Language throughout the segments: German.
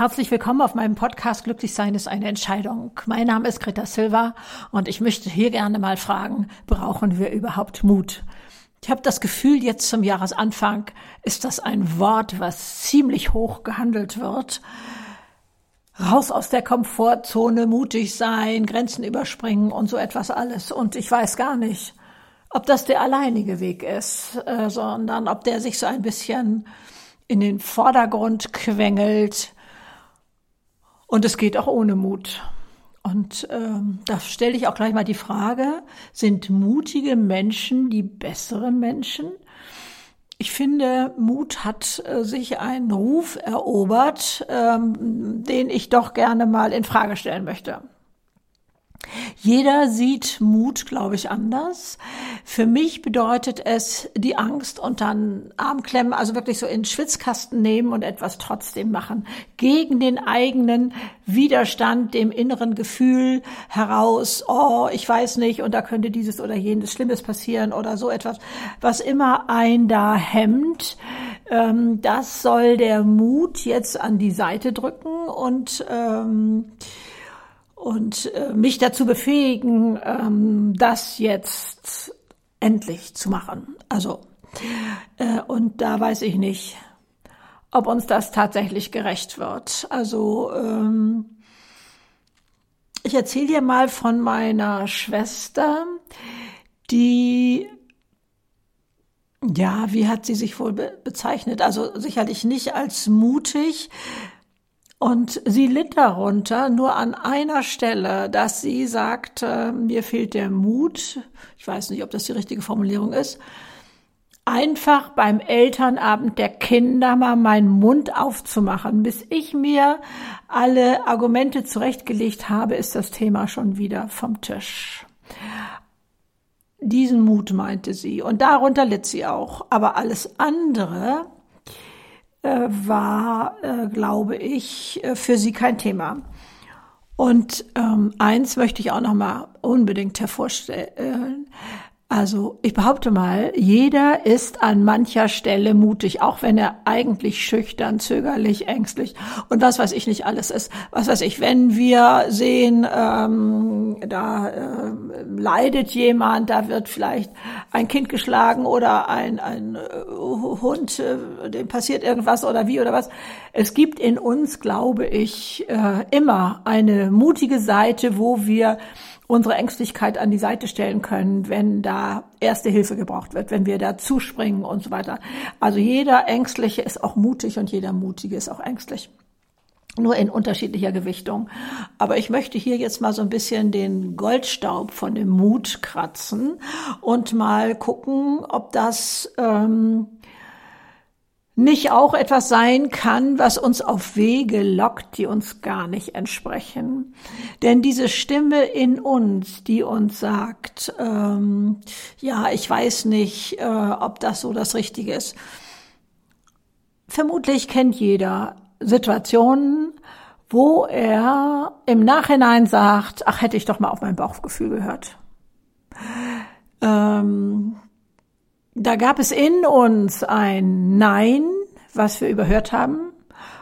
Herzlich willkommen auf meinem Podcast Glücklich sein ist eine Entscheidung. Mein Name ist Greta Silva und ich möchte hier gerne mal fragen, brauchen wir überhaupt Mut? Ich habe das Gefühl, jetzt zum Jahresanfang ist das ein Wort, was ziemlich hoch gehandelt wird. Raus aus der Komfortzone, mutig sein, Grenzen überspringen und so etwas alles. Und ich weiß gar nicht, ob das der alleinige Weg ist, äh, sondern ob der sich so ein bisschen in den Vordergrund quengelt. Und es geht auch ohne Mut. Und ähm, da stelle ich auch gleich mal die Frage, sind mutige Menschen die besseren Menschen? Ich finde, Mut hat äh, sich einen Ruf erobert, ähm, den ich doch gerne mal in Frage stellen möchte. Jeder sieht Mut, glaube ich, anders. Für mich bedeutet es die Angst und dann Arm klemmen, also wirklich so in den Schwitzkasten nehmen und etwas trotzdem machen. Gegen den eigenen Widerstand, dem inneren Gefühl heraus, oh, ich weiß nicht, und da könnte dieses oder jenes Schlimmes passieren oder so etwas, was immer ein da hemmt. Ähm, das soll der Mut jetzt an die Seite drücken und ähm, und äh, mich dazu befähigen, ähm, das jetzt endlich zu machen. Also, äh, und da weiß ich nicht, ob uns das tatsächlich gerecht wird. Also, ähm, ich erzähle dir mal von meiner Schwester, die ja, wie hat sie sich wohl be bezeichnet? Also sicherlich nicht als mutig, und sie litt darunter nur an einer Stelle, dass sie sagte, mir fehlt der Mut, ich weiß nicht, ob das die richtige Formulierung ist, einfach beim Elternabend der Kinder mal meinen Mund aufzumachen. Bis ich mir alle Argumente zurechtgelegt habe, ist das Thema schon wieder vom Tisch. Diesen Mut meinte sie und darunter litt sie auch. Aber alles andere war, äh, glaube ich, äh, für sie kein Thema. Und ähm, eins möchte ich auch noch mal unbedingt hervorstellen. Also ich behaupte mal, jeder ist an mancher Stelle mutig, auch wenn er eigentlich schüchtern, zögerlich, ängstlich und was weiß ich nicht alles ist. Was weiß ich, wenn wir sehen, ähm, da äh, leidet jemand, da wird vielleicht ein Kind geschlagen oder ein, ein äh, Hund, äh, dem passiert irgendwas oder wie oder was. Es gibt in uns, glaube ich, äh, immer eine mutige Seite, wo wir unsere Ängstlichkeit an die Seite stellen können, wenn da erste Hilfe gebraucht wird, wenn wir da zuspringen und so weiter. Also jeder Ängstliche ist auch mutig und jeder Mutige ist auch ängstlich. Nur in unterschiedlicher Gewichtung. Aber ich möchte hier jetzt mal so ein bisschen den Goldstaub von dem Mut kratzen und mal gucken, ob das ähm, nicht auch etwas sein kann, was uns auf Wege lockt, die uns gar nicht entsprechen. Denn diese Stimme in uns, die uns sagt, ähm, ja, ich weiß nicht, äh, ob das so das Richtige ist. Vermutlich kennt jeder Situationen, wo er im Nachhinein sagt, ach, hätte ich doch mal auf mein Bauchgefühl gehört. Ähm, da gab es in uns ein Nein, was wir überhört haben,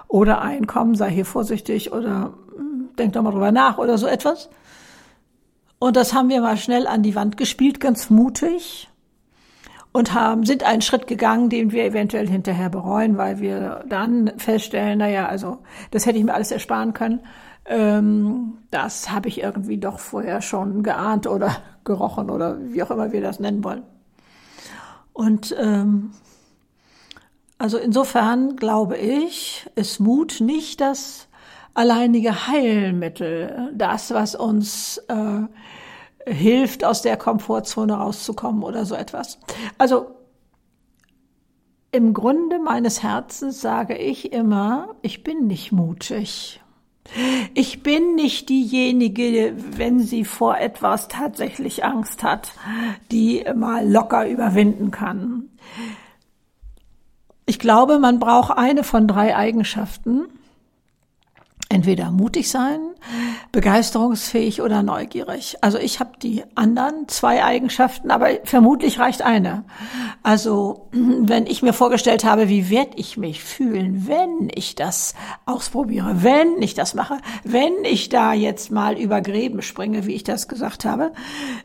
oder ein Komm, sei hier vorsichtig oder hm, denk doch mal drüber nach oder so etwas. Und das haben wir mal schnell an die Wand gespielt, ganz mutig und haben, sind einen Schritt gegangen, den wir eventuell hinterher bereuen, weil wir dann feststellen, naja, also das hätte ich mir alles ersparen können. Ähm, das habe ich irgendwie doch vorher schon geahnt oder gerochen oder wie auch immer wir das nennen wollen. Und ähm, also insofern glaube ich, ist Mut nicht das alleinige Heilmittel, das, was uns äh, hilft, aus der Komfortzone rauszukommen oder so etwas. Also im Grunde meines Herzens sage ich immer, ich bin nicht mutig. Ich bin nicht diejenige, wenn sie vor etwas tatsächlich Angst hat, die mal locker überwinden kann. Ich glaube, man braucht eine von drei Eigenschaften. Entweder mutig sein, begeisterungsfähig oder neugierig. Also ich habe die anderen zwei Eigenschaften, aber vermutlich reicht eine. Also wenn ich mir vorgestellt habe, wie werde ich mich fühlen, wenn ich das ausprobiere, wenn ich das mache, wenn ich da jetzt mal über Gräben springe, wie ich das gesagt habe,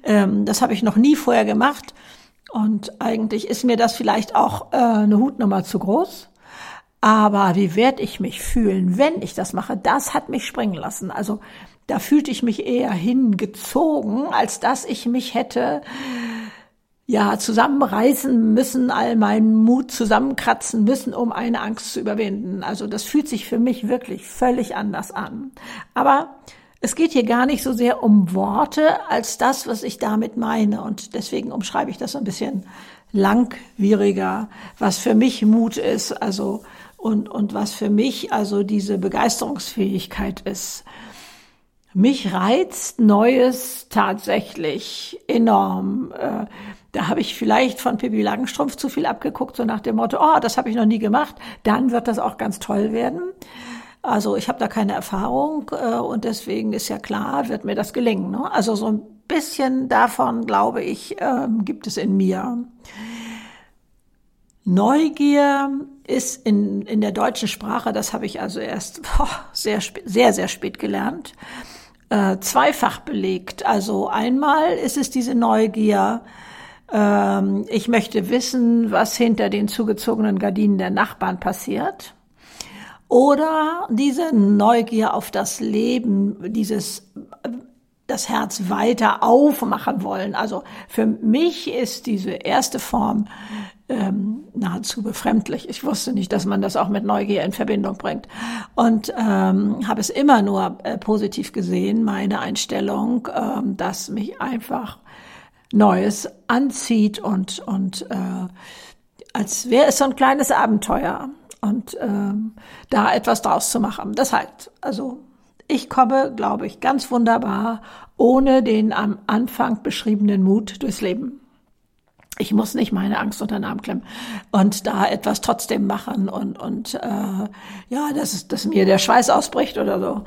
ähm, das habe ich noch nie vorher gemacht. Und eigentlich ist mir das vielleicht auch äh, eine Hutnummer zu groß. Aber wie werde ich mich fühlen, wenn ich das mache? Das hat mich springen lassen. Also da fühlte ich mich eher hingezogen, als dass ich mich hätte ja zusammenreißen müssen, all meinen Mut zusammenkratzen müssen, um eine Angst zu überwinden. Also das fühlt sich für mich wirklich völlig anders an. Aber es geht hier gar nicht so sehr um Worte als das, was ich damit meine. Und deswegen umschreibe ich das so ein bisschen langwieriger, was für mich Mut ist. Also und, und was für mich also diese Begeisterungsfähigkeit ist. Mich reizt Neues tatsächlich enorm. Äh, da habe ich vielleicht von Pippi Langstrumpf zu viel abgeguckt, so nach dem Motto, oh, das habe ich noch nie gemacht, dann wird das auch ganz toll werden. Also ich habe da keine Erfahrung äh, und deswegen ist ja klar, wird mir das gelingen. Ne? Also so ein bisschen davon, glaube ich, äh, gibt es in mir. Neugier ist in, in der deutschen Sprache, das habe ich also erst boah, sehr, sehr, sehr spät gelernt, äh, zweifach belegt. Also einmal ist es diese Neugier, ähm, ich möchte wissen, was hinter den zugezogenen Gardinen der Nachbarn passiert. Oder diese Neugier auf das Leben, dieses das Herz weiter aufmachen wollen. Also für mich ist diese erste Form ähm, nahezu befremdlich. Ich wusste nicht, dass man das auch mit Neugier in Verbindung bringt. Und ähm, habe es immer nur äh, positiv gesehen, meine Einstellung, ähm, dass mich einfach Neues anzieht und, und äh, als wäre es so ein kleines Abenteuer und ähm, da etwas draus zu machen. Das heißt, also ich komme, glaube ich, ganz wunderbar ohne den am Anfang beschriebenen Mut durchs Leben ich muss nicht meine Angst unter den Arm klemmen und da etwas trotzdem machen und und äh, ja, dass, dass mir der Schweiß ausbricht oder so.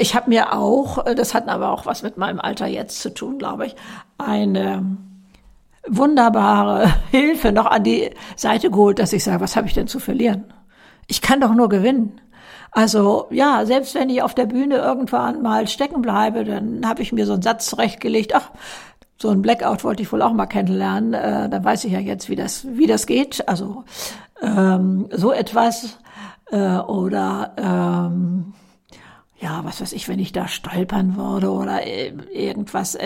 Ich habe mir auch, das hat aber auch was mit meinem Alter jetzt zu tun, glaube ich, eine wunderbare Hilfe noch an die Seite geholt, dass ich sage, was habe ich denn zu verlieren? Ich kann doch nur gewinnen. Also ja, selbst wenn ich auf der Bühne irgendwann mal stecken bleibe, dann habe ich mir so einen Satz zurechtgelegt, ach, so ein Blackout wollte ich wohl auch mal kennenlernen. Äh, da weiß ich ja jetzt, wie das, wie das geht. Also ähm, so etwas äh, oder ähm, ja, was weiß ich, wenn ich da stolpern würde oder irgendwas,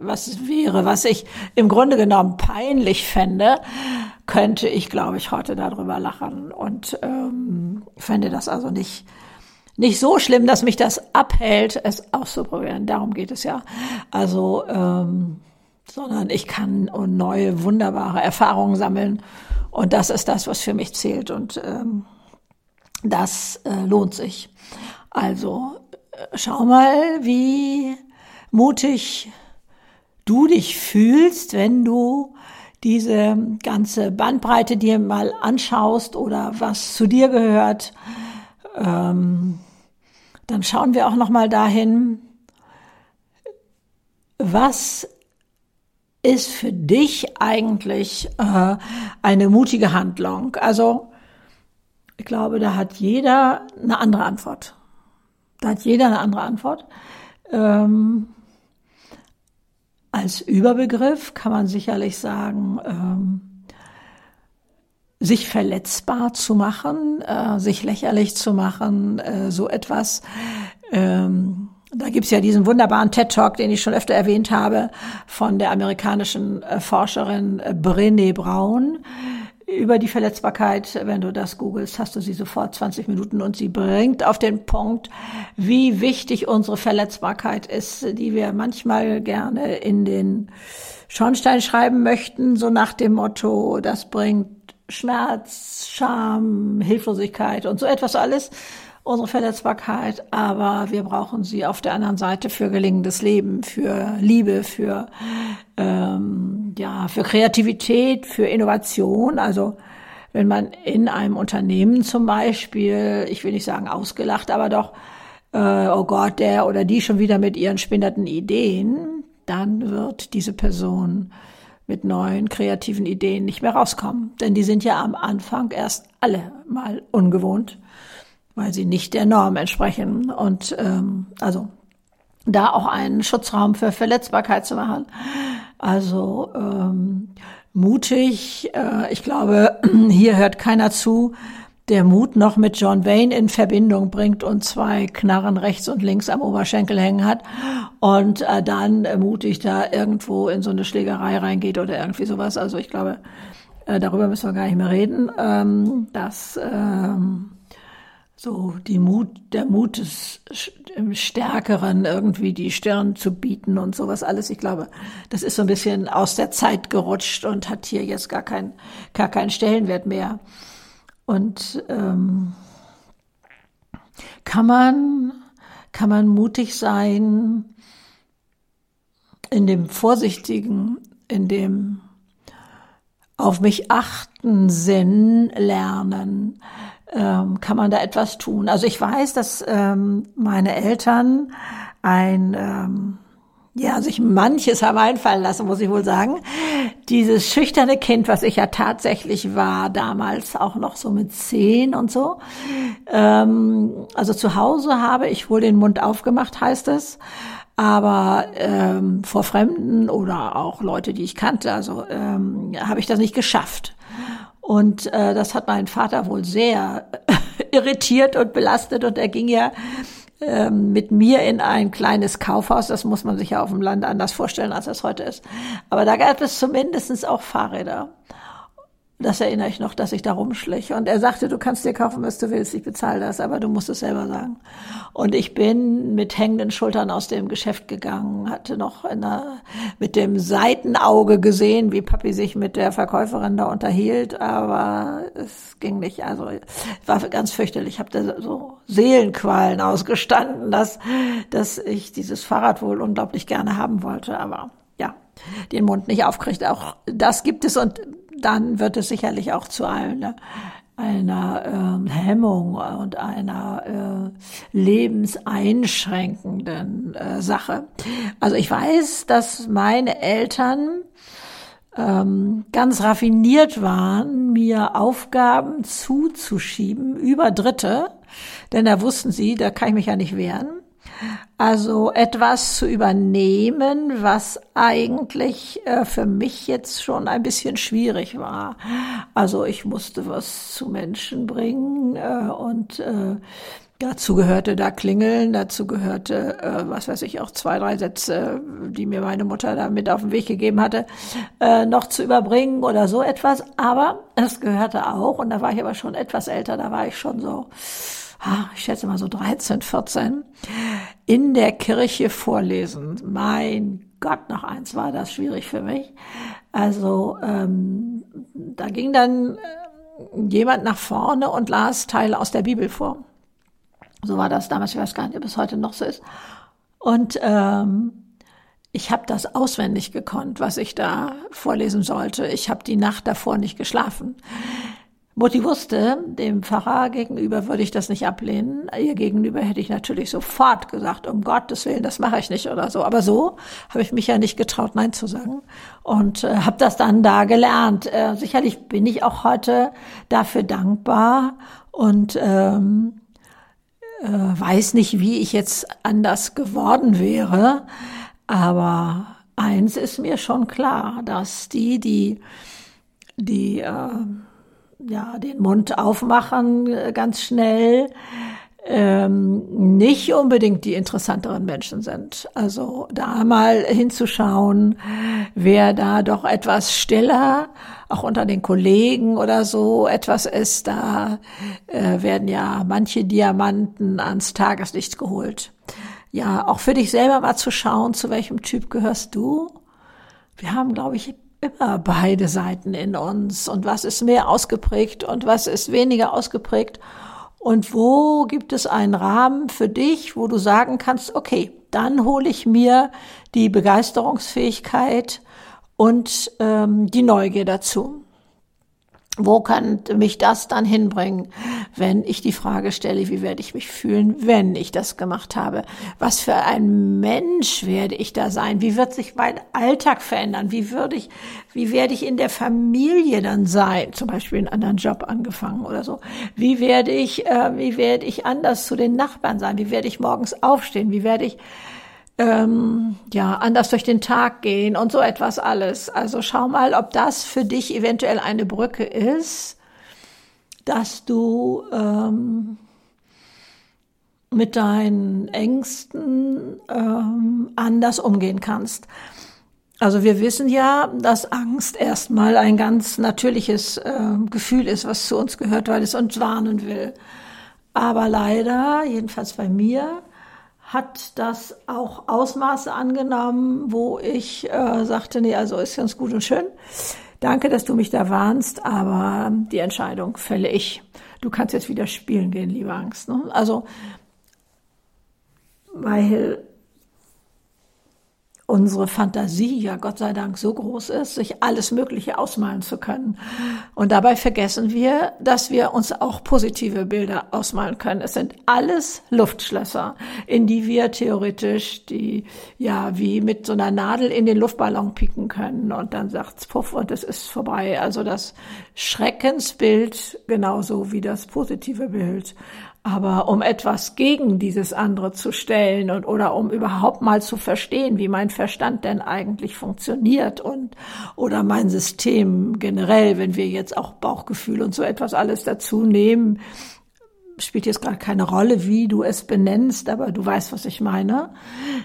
was wäre, was ich im Grunde genommen peinlich fände, könnte ich, glaube ich, heute darüber lachen und ähm, fände das also nicht nicht so schlimm, dass mich das abhält, es auszuprobieren. Darum geht es ja. Also ähm, sondern ich kann neue, wunderbare Erfahrungen sammeln. Und das ist das, was für mich zählt. Und ähm, das äh, lohnt sich. Also äh, schau mal, wie mutig du dich fühlst, wenn du diese ganze Bandbreite dir mal anschaust oder was zu dir gehört. Ähm, dann schauen wir auch noch mal dahin, was ist für dich eigentlich äh, eine mutige Handlung? Also ich glaube, da hat jeder eine andere Antwort. Da hat jeder eine andere Antwort. Ähm, als Überbegriff kann man sicherlich sagen, ähm, sich verletzbar zu machen, äh, sich lächerlich zu machen, äh, so etwas. Ähm, da gibt's ja diesen wunderbaren TED-Talk, den ich schon öfter erwähnt habe, von der amerikanischen äh, Forscherin äh, Brené Brown über die Verletzbarkeit. Wenn du das googelst, hast du sie sofort 20 Minuten und sie bringt auf den Punkt, wie wichtig unsere Verletzbarkeit ist, die wir manchmal gerne in den Schornstein schreiben möchten, so nach dem Motto, das bringt Schmerz, Scham, Hilflosigkeit und so etwas alles unsere Verletzbarkeit, aber wir brauchen sie auf der anderen Seite für gelingendes Leben, für Liebe, für ähm, ja, für Kreativität, für Innovation. Also wenn man in einem Unternehmen zum Beispiel, ich will nicht sagen ausgelacht, aber doch äh, oh Gott, der oder die schon wieder mit ihren spinnerten Ideen, dann wird diese Person mit neuen kreativen Ideen nicht mehr rauskommen. Denn die sind ja am Anfang erst alle mal ungewohnt, weil sie nicht der Norm entsprechen. Und ähm, also da auch einen Schutzraum für Verletzbarkeit zu machen. Also ähm, mutig, äh, ich glaube, hier hört keiner zu, der Mut noch mit John Wayne in Verbindung bringt und zwei Knarren rechts und links am Oberschenkel hängen hat und äh, dann mutig da irgendwo in so eine Schlägerei reingeht oder irgendwie sowas. Also ich glaube, äh, darüber müssen wir gar nicht mehr reden. Ähm, dass ähm, so die Mut, der Mut des Stärkeren irgendwie die Stirn zu bieten und sowas alles. Ich glaube, das ist so ein bisschen aus der Zeit gerutscht und hat hier jetzt gar keinen gar keinen Stellenwert mehr. Und ähm, kann man, kann man mutig sein in dem vorsichtigen, in dem auf mich achten Sinn lernen, ähm, kann man da etwas tun. Also ich weiß, dass ähm, meine Eltern ein ähm, ja, sich manches haben einfallen lassen, muss ich wohl sagen. Dieses schüchterne Kind, was ich ja tatsächlich war, damals auch noch so mit zehn und so. Ähm, also zu Hause habe ich wohl den Mund aufgemacht, heißt es. Aber ähm, vor Fremden oder auch Leute, die ich kannte, also ähm, habe ich das nicht geschafft. Und äh, das hat meinen Vater wohl sehr irritiert und belastet. Und er ging ja ähm, mit mir in ein kleines Kaufhaus. Das muss man sich ja auf dem Land anders vorstellen, als das heute ist. Aber da gab es zumindestens auch Fahrräder. Das erinnere ich noch, dass ich da rumschlich. Und er sagte, du kannst dir kaufen, was du willst, ich bezahle das, aber du musst es selber sagen. Und ich bin mit hängenden Schultern aus dem Geschäft gegangen, hatte noch einer, mit dem Seitenauge gesehen, wie Papi sich mit der Verkäuferin da unterhielt, aber es ging nicht. Also war ganz fürchterlich. Ich habe da so Seelenqualen ausgestanden, dass, dass ich dieses Fahrrad wohl unglaublich gerne haben wollte, aber ja, den Mund nicht aufkriegt. Auch das gibt es und dann wird es sicherlich auch zu einer, einer äh, Hemmung und einer äh, lebenseinschränkenden äh, Sache. Also ich weiß, dass meine Eltern ähm, ganz raffiniert waren, mir Aufgaben zuzuschieben über Dritte, denn da wussten sie, da kann ich mich ja nicht wehren. Also etwas zu übernehmen, was eigentlich äh, für mich jetzt schon ein bisschen schwierig war. Also ich musste was zu Menschen bringen äh, und äh, Dazu gehörte da klingeln, dazu gehörte, äh, was weiß ich, auch zwei, drei Sätze, die mir meine Mutter da mit auf den Weg gegeben hatte, äh, noch zu überbringen oder so etwas. Aber es gehörte auch, und da war ich aber schon etwas älter, da war ich schon so ich schätze mal so 13, 14, in der Kirche vorlesen. Mein Gott, noch eins war das schwierig für mich. Also ähm, da ging dann äh, jemand nach vorne und las Teile aus der Bibel vor. So war das damals, ich weiß gar nicht, ob es heute noch so ist. Und ähm, ich habe das auswendig gekonnt, was ich da vorlesen sollte. Ich habe die Nacht davor nicht geschlafen. Mutti wusste, dem Pfarrer gegenüber würde ich das nicht ablehnen. Ihr gegenüber hätte ich natürlich sofort gesagt, um Gottes Willen, das mache ich nicht oder so. Aber so habe ich mich ja nicht getraut, Nein zu sagen und äh, habe das dann da gelernt. Äh, sicherlich bin ich auch heute dafür dankbar und ähm, äh, weiß nicht, wie ich jetzt anders geworden wäre. Aber eins ist mir schon klar, dass die, die, die äh, ja, den Mund aufmachen äh, ganz schnell, ähm, nicht unbedingt die interessanteren Menschen sind. Also da mal hinzuschauen, wer da doch etwas stiller, auch unter den Kollegen oder so etwas ist, da äh, werden ja manche Diamanten ans Tageslicht geholt. Ja, auch für dich selber mal zu schauen, zu welchem Typ gehörst du. Wir haben, glaube ich, immer beide Seiten in uns und was ist mehr ausgeprägt und was ist weniger ausgeprägt und wo gibt es einen Rahmen für dich, wo du sagen kannst, okay, dann hole ich mir die Begeisterungsfähigkeit und ähm, die Neugier dazu. Wo könnte mich das dann hinbringen, wenn ich die Frage stelle, wie werde ich mich fühlen, wenn ich das gemacht habe? Was für ein Mensch werde ich da sein? Wie wird sich mein Alltag verändern? Wie würde ich, wie werde ich in der Familie dann sein? Zum Beispiel einen anderen Job angefangen oder so. Wie werde ich, äh, wie werde ich anders zu den Nachbarn sein? Wie werde ich morgens aufstehen? Wie werde ich ähm, ja, anders durch den Tag gehen und so etwas alles. Also schau mal, ob das für dich eventuell eine Brücke ist, dass du ähm, mit deinen Ängsten ähm, anders umgehen kannst. Also wir wissen ja, dass Angst erstmal ein ganz natürliches äh, Gefühl ist, was zu uns gehört, weil es uns warnen will. Aber leider, jedenfalls bei mir, hat das auch Ausmaße angenommen, wo ich äh, sagte, nee, also ist ganz gut und schön. Danke, dass du mich da warnst, aber die Entscheidung fälle ich. Du kannst jetzt wieder spielen gehen, liebe Angst. Ne? Also, weil unsere Fantasie ja Gott sei Dank so groß ist, sich alles Mögliche ausmalen zu können. Und dabei vergessen wir, dass wir uns auch positive Bilder ausmalen können. Es sind alles Luftschlösser, in die wir theoretisch die, ja, wie mit so einer Nadel in den Luftballon pieken können. Und dann sagt's puff und es ist vorbei. Also das Schreckensbild genauso wie das positive Bild. Aber um etwas gegen dieses andere zu stellen und oder um überhaupt mal zu verstehen, wie mein Verstand denn eigentlich funktioniert und oder mein System generell, wenn wir jetzt auch Bauchgefühl und so etwas alles dazu nehmen, spielt jetzt gerade keine Rolle, wie du es benennst, aber du weißt, was ich meine,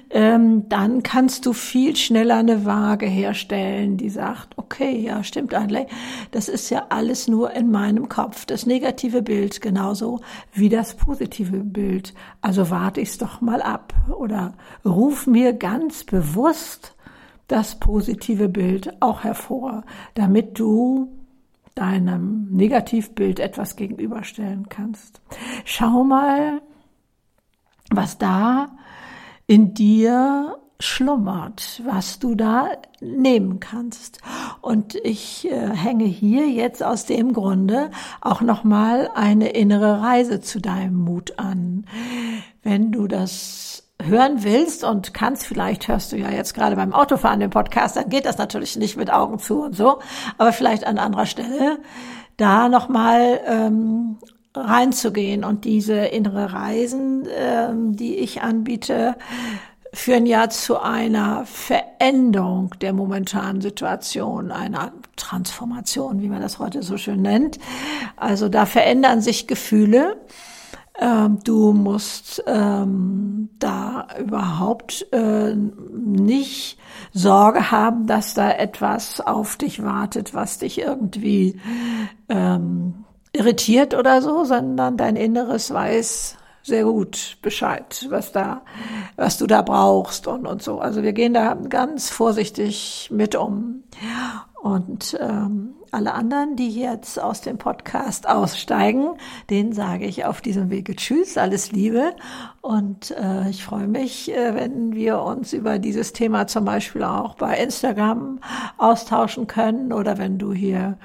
ähm, dann kannst du viel schneller eine Waage herstellen, die sagt, okay, ja, stimmt eigentlich, das ist ja alles nur in meinem Kopf, das negative Bild genauso wie das positive Bild. Also warte ich's doch mal ab. Oder ruf mir ganz bewusst das positive Bild auch hervor, damit du deinem Negativbild etwas gegenüberstellen kannst. Schau mal, was da in dir schlummert, was du da nehmen kannst. Und ich äh, hänge hier jetzt aus dem Grunde auch noch mal eine innere Reise zu deinem Mut an. Wenn du das hören willst und kannst, vielleicht hörst du ja jetzt gerade beim Autofahren den Podcast, dann geht das natürlich nicht mit Augen zu und so, aber vielleicht an anderer Stelle da nochmal ähm, reinzugehen und diese innere Reisen, ähm, die ich anbiete, führen ja zu einer Veränderung der momentanen Situation, einer Transformation, wie man das heute so schön nennt. Also da verändern sich Gefühle ähm, du musst ähm, da überhaupt äh, nicht Sorge haben, dass da etwas auf dich wartet, was dich irgendwie ähm, irritiert oder so, sondern dein Inneres weiß sehr gut Bescheid, was da, was du da brauchst und, und so. Also wir gehen da ganz vorsichtig mit um. Und ähm, alle anderen, die jetzt aus dem Podcast aussteigen, denen sage ich auf diesem Wege Tschüss, alles Liebe. Und äh, ich freue mich, äh, wenn wir uns über dieses Thema zum Beispiel auch bei Instagram austauschen können oder wenn du hier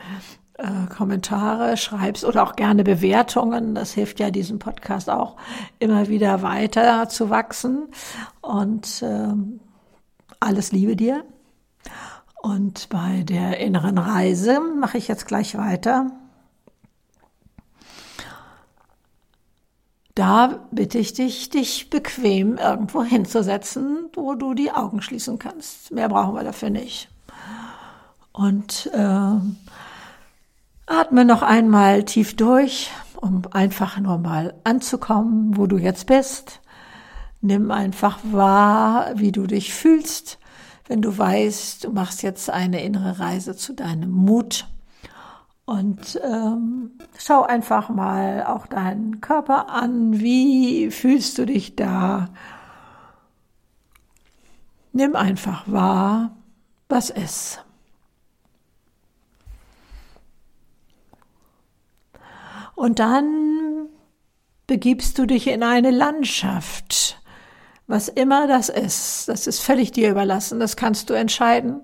äh, Kommentare schreibst oder auch gerne Bewertungen. Das hilft ja diesem Podcast auch immer wieder weiter zu wachsen. Und äh, alles Liebe dir. Und bei der inneren Reise mache ich jetzt gleich weiter. Da bitte ich dich, dich bequem irgendwo hinzusetzen, wo du die Augen schließen kannst. Mehr brauchen wir dafür nicht. Und äh, atme noch einmal tief durch, um einfach nur mal anzukommen, wo du jetzt bist. Nimm einfach wahr, wie du dich fühlst wenn du weißt, du machst jetzt eine innere Reise zu deinem Mut. Und ähm, schau einfach mal auch deinen Körper an. Wie fühlst du dich da? Nimm einfach wahr, was ist. Und dann begibst du dich in eine Landschaft, was immer das ist, das ist völlig dir überlassen. Das kannst du entscheiden,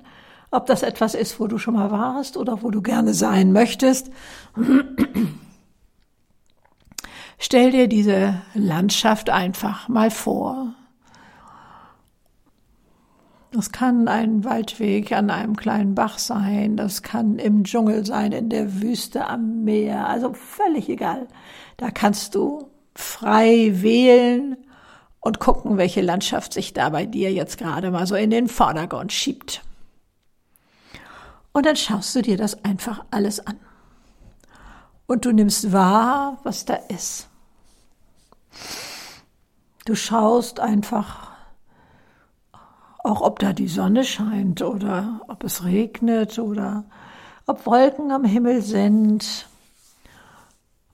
ob das etwas ist, wo du schon mal warst oder wo du gerne sein möchtest. Stell dir diese Landschaft einfach mal vor. Das kann ein Waldweg an einem kleinen Bach sein, das kann im Dschungel sein, in der Wüste am Meer, also völlig egal. Da kannst du frei wählen und gucken, welche Landschaft sich da bei dir jetzt gerade mal so in den Vordergrund schiebt. Und dann schaust du dir das einfach alles an. Und du nimmst wahr, was da ist. Du schaust einfach auch ob da die Sonne scheint oder ob es regnet oder ob Wolken am Himmel sind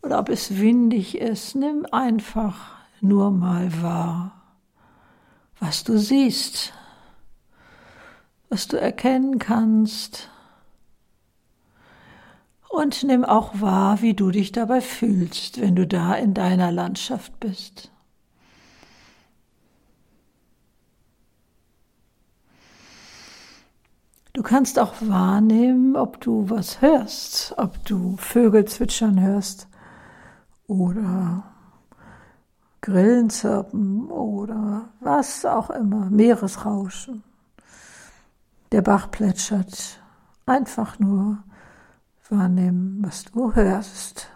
oder ob es windig ist. Nimm einfach nur mal wahr, was du siehst, was du erkennen kannst. Und nimm auch wahr, wie du dich dabei fühlst, wenn du da in deiner Landschaft bist. Du kannst auch wahrnehmen, ob du was hörst, ob du Vögel zwitschern hörst oder Grillen zirpen oder was auch immer, Meeresrauschen. Der Bach plätschert. Einfach nur wahrnehmen, was du hörst.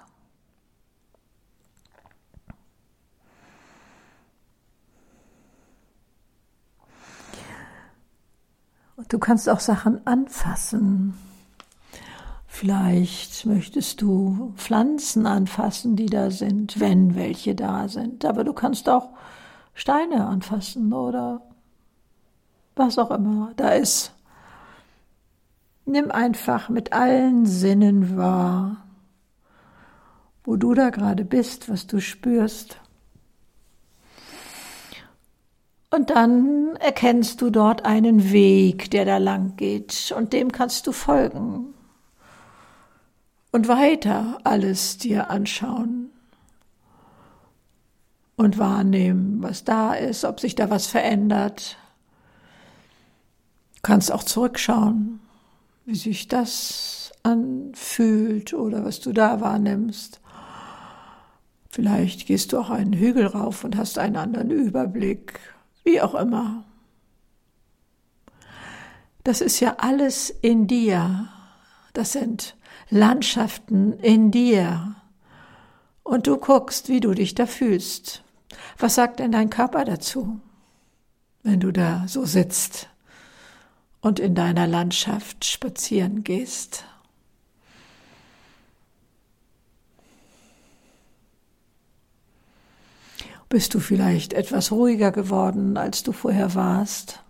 Du kannst auch Sachen anfassen. Vielleicht möchtest du Pflanzen anfassen, die da sind, wenn welche da sind. Aber du kannst auch Steine anfassen oder was auch immer da ist. Nimm einfach mit allen Sinnen wahr, wo du da gerade bist, was du spürst. Und dann erkennst du dort einen Weg, der da lang geht, und dem kannst du folgen. Und weiter alles dir anschauen und wahrnehmen, was da ist, ob sich da was verändert. Du kannst auch zurückschauen, wie sich das anfühlt oder was du da wahrnimmst. Vielleicht gehst du auch einen Hügel rauf und hast einen anderen Überblick wie auch immer. Das ist ja alles in dir. Das sind Landschaften in dir. Und du guckst, wie du dich da fühlst. Was sagt denn dein Körper dazu, wenn du da so sitzt und in deiner Landschaft spazieren gehst? Bist du vielleicht etwas ruhiger geworden, als du vorher warst?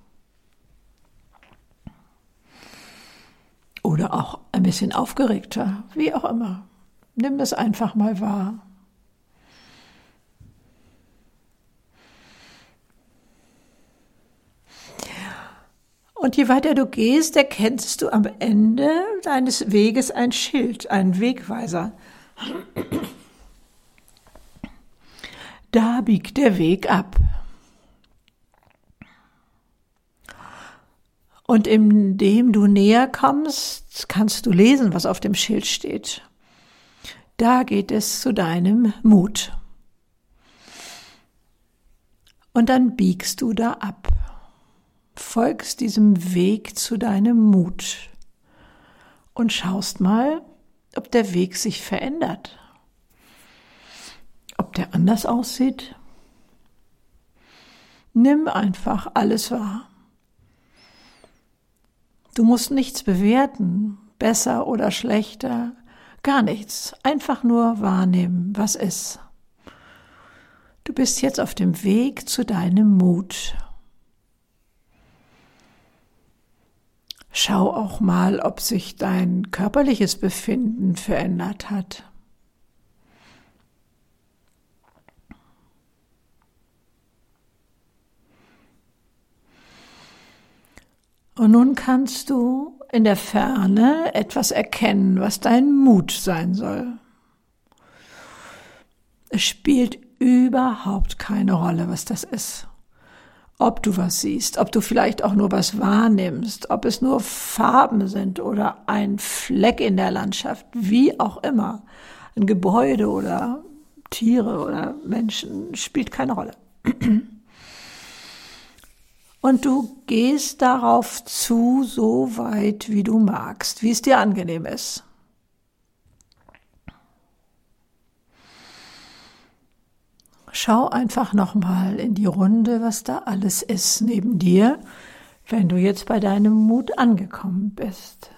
Oder auch ein bisschen aufgeregter, wie auch immer. Nimm das einfach mal wahr. Und je weiter du gehst, erkennst du am Ende deines Weges ein Schild, einen Wegweiser. Da biegt der Weg ab. Und indem du näher kommst, kannst du lesen, was auf dem Schild steht. Da geht es zu deinem Mut. Und dann biegst du da ab, folgst diesem Weg zu deinem Mut und schaust mal, ob der Weg sich verändert ob der anders aussieht? Nimm einfach alles wahr. Du musst nichts bewerten, besser oder schlechter, gar nichts, einfach nur wahrnehmen, was ist. Du bist jetzt auf dem Weg zu deinem Mut. Schau auch mal, ob sich dein körperliches Befinden verändert hat. Und nun kannst du in der Ferne etwas erkennen, was dein Mut sein soll. Es spielt überhaupt keine Rolle, was das ist. ob du was siehst, ob du vielleicht auch nur was wahrnimmst, ob es nur Farben sind oder ein Fleck in der Landschaft, wie auch immer, ein Gebäude oder Tiere oder Menschen, spielt keine Rolle. Und du gehst darauf zu, so weit wie du magst, wie es dir angenehm ist. Schau einfach nochmal in die Runde, was da alles ist neben dir, wenn du jetzt bei deinem Mut angekommen bist.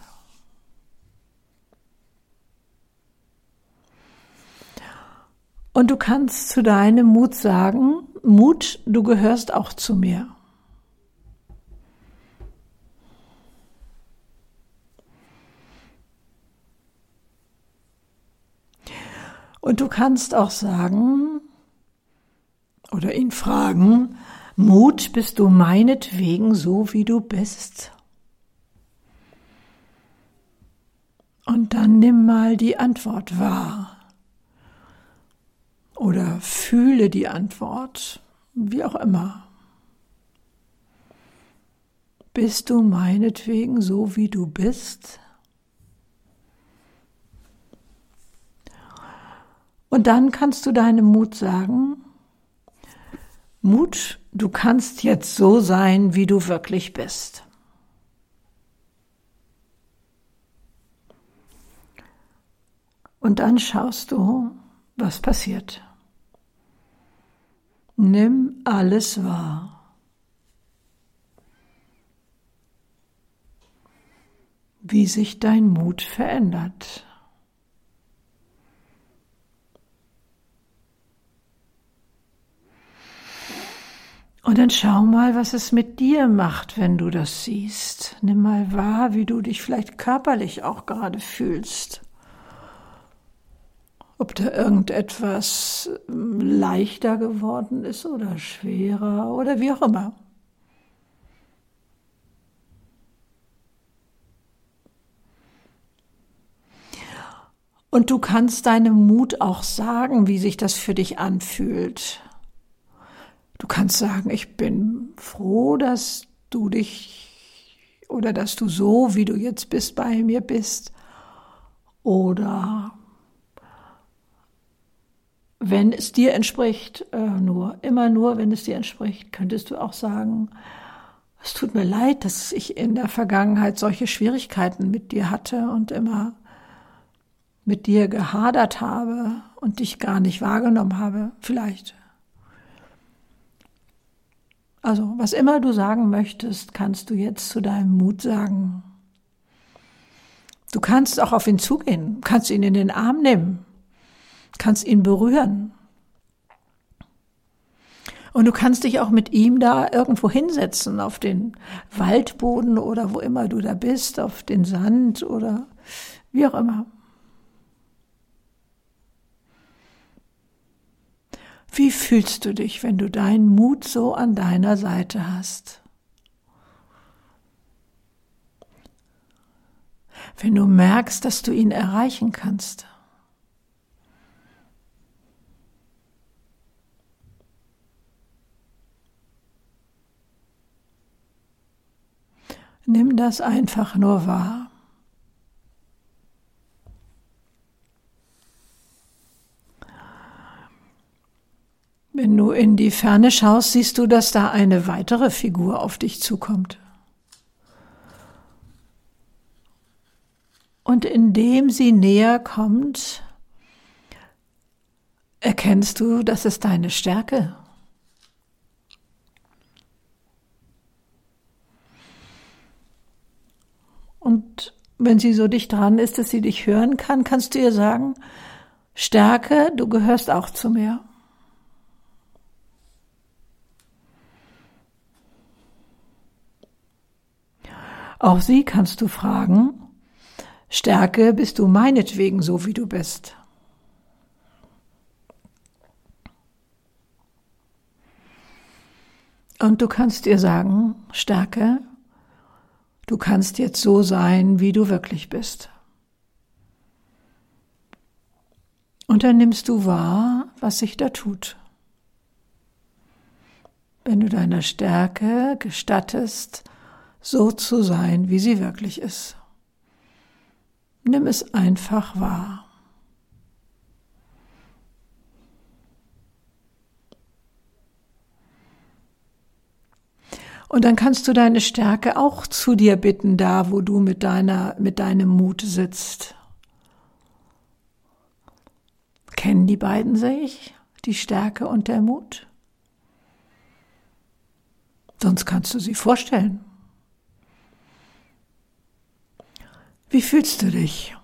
Und du kannst zu deinem Mut sagen, Mut, du gehörst auch zu mir. Und du kannst auch sagen, oder ihn fragen, Mut, bist du meinetwegen so, wie du bist? Und dann nimm mal die Antwort wahr. Oder fühle die Antwort, wie auch immer. Bist du meinetwegen so, wie du bist? Und dann kannst du deinem Mut sagen, Mut, du kannst jetzt so sein, wie du wirklich bist. Und dann schaust du, was passiert. Nimm alles wahr. Wie sich dein Mut verändert. Und dann schau mal, was es mit dir macht, wenn du das siehst. Nimm mal wahr, wie du dich vielleicht körperlich auch gerade fühlst. Ob da irgendetwas hm, leichter geworden ist oder schwerer oder wie auch immer. Und du kannst deinem Mut auch sagen, wie sich das für dich anfühlt. Du kannst sagen, ich bin froh, dass du dich oder dass du so, wie du jetzt bist, bei mir bist. Oder wenn es dir entspricht, äh, nur, immer nur, wenn es dir entspricht, könntest du auch sagen, es tut mir leid, dass ich in der Vergangenheit solche Schwierigkeiten mit dir hatte und immer mit dir gehadert habe und dich gar nicht wahrgenommen habe, vielleicht. Also, was immer du sagen möchtest, kannst du jetzt zu deinem Mut sagen. Du kannst auch auf ihn zugehen, kannst ihn in den Arm nehmen, kannst ihn berühren. Und du kannst dich auch mit ihm da irgendwo hinsetzen, auf den Waldboden oder wo immer du da bist, auf den Sand oder wie auch immer. Wie fühlst du dich, wenn du deinen Mut so an deiner Seite hast? Wenn du merkst, dass du ihn erreichen kannst. Nimm das einfach nur wahr. Wenn du in die Ferne schaust, siehst du, dass da eine weitere Figur auf dich zukommt. Und indem sie näher kommt, erkennst du, das ist deine Stärke. Und wenn sie so dicht dran ist, dass sie dich hören kann, kannst du ihr sagen, Stärke, du gehörst auch zu mir. Auch sie kannst du fragen, Stärke bist du meinetwegen so, wie du bist. Und du kannst ihr sagen, Stärke, du kannst jetzt so sein, wie du wirklich bist. Und dann nimmst du wahr, was sich da tut. wenn du deiner Stärke gestattest, so zu sein, wie sie wirklich ist. Nimm es einfach wahr. Und dann kannst du deine Stärke auch zu dir bitten, da wo du mit deiner, mit deinem Mut sitzt. Kennen die beiden sich, die Stärke und der Mut? Sonst kannst du sie vorstellen. Wie fühlst du dich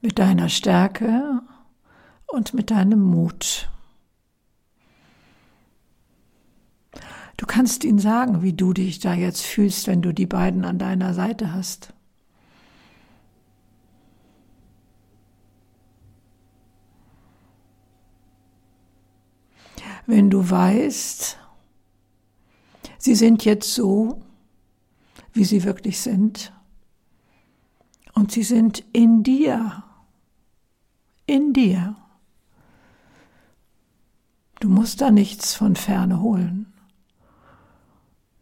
mit deiner Stärke und mit deinem Mut? Du kannst ihnen sagen, wie du dich da jetzt fühlst, wenn du die beiden an deiner Seite hast. Wenn du weißt, sie sind jetzt so, wie sie wirklich sind, und sie sind in dir, in dir. Du musst da nichts von ferne holen.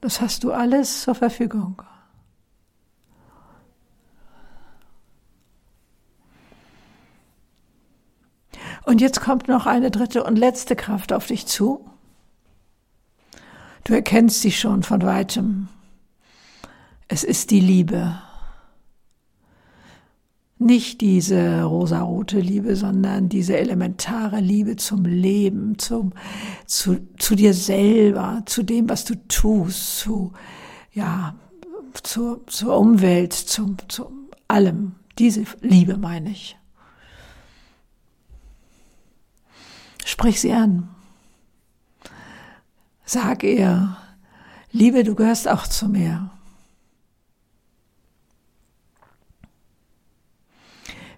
Das hast du alles zur Verfügung. Und jetzt kommt noch eine dritte und letzte Kraft auf dich zu. Du erkennst sie schon von weitem. Es ist die Liebe. Nicht diese rosarote Liebe, sondern diese elementare Liebe zum Leben, zum, zu, zu dir selber, zu dem, was du tust, zu, ja, zur, zur Umwelt, zum, zu allem. Diese Liebe meine ich. Sprich sie an. Sag ihr, Liebe, du gehörst auch zu mir.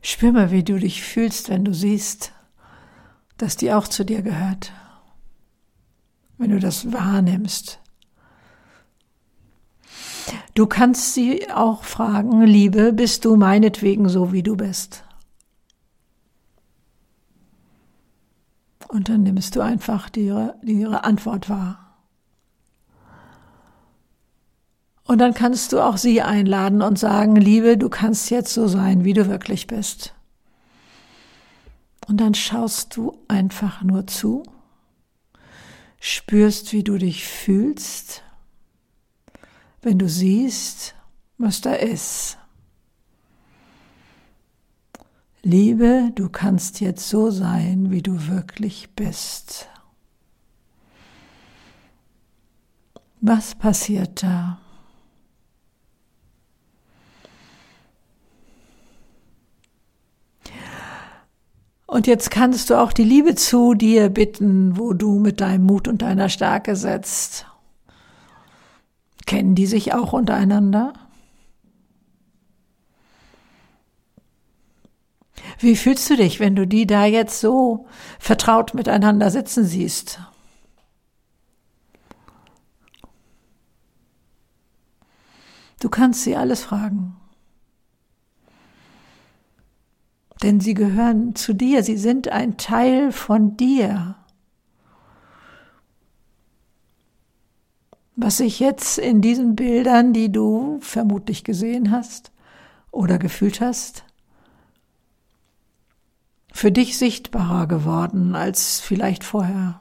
Spür mal, wie du dich fühlst, wenn du siehst, dass die auch zu dir gehört. Wenn du das wahrnimmst. Du kannst sie auch fragen, Liebe, bist du meinetwegen so, wie du bist? Und dann nimmst du einfach ihre, ihre Antwort wahr. Und dann kannst du auch sie einladen und sagen, Liebe, du kannst jetzt so sein, wie du wirklich bist. Und dann schaust du einfach nur zu, spürst, wie du dich fühlst, wenn du siehst, was da ist. Liebe, du kannst jetzt so sein, wie du wirklich bist. Was passiert da? Und jetzt kannst du auch die Liebe zu dir bitten, wo du mit deinem Mut und deiner Stärke setzt. Kennen die sich auch untereinander? Wie fühlst du dich, wenn du die da jetzt so vertraut miteinander sitzen siehst? Du kannst sie alles fragen. Denn sie gehören zu dir, sie sind ein Teil von dir. Was sich jetzt in diesen Bildern, die du vermutlich gesehen hast oder gefühlt hast, für dich sichtbarer geworden als vielleicht vorher.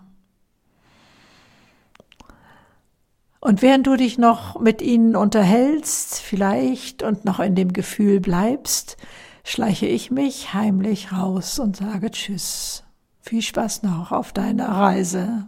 Und während du dich noch mit ihnen unterhältst, vielleicht und noch in dem Gefühl bleibst, schleiche ich mich heimlich raus und sage Tschüss. Viel Spaß noch auf deiner Reise.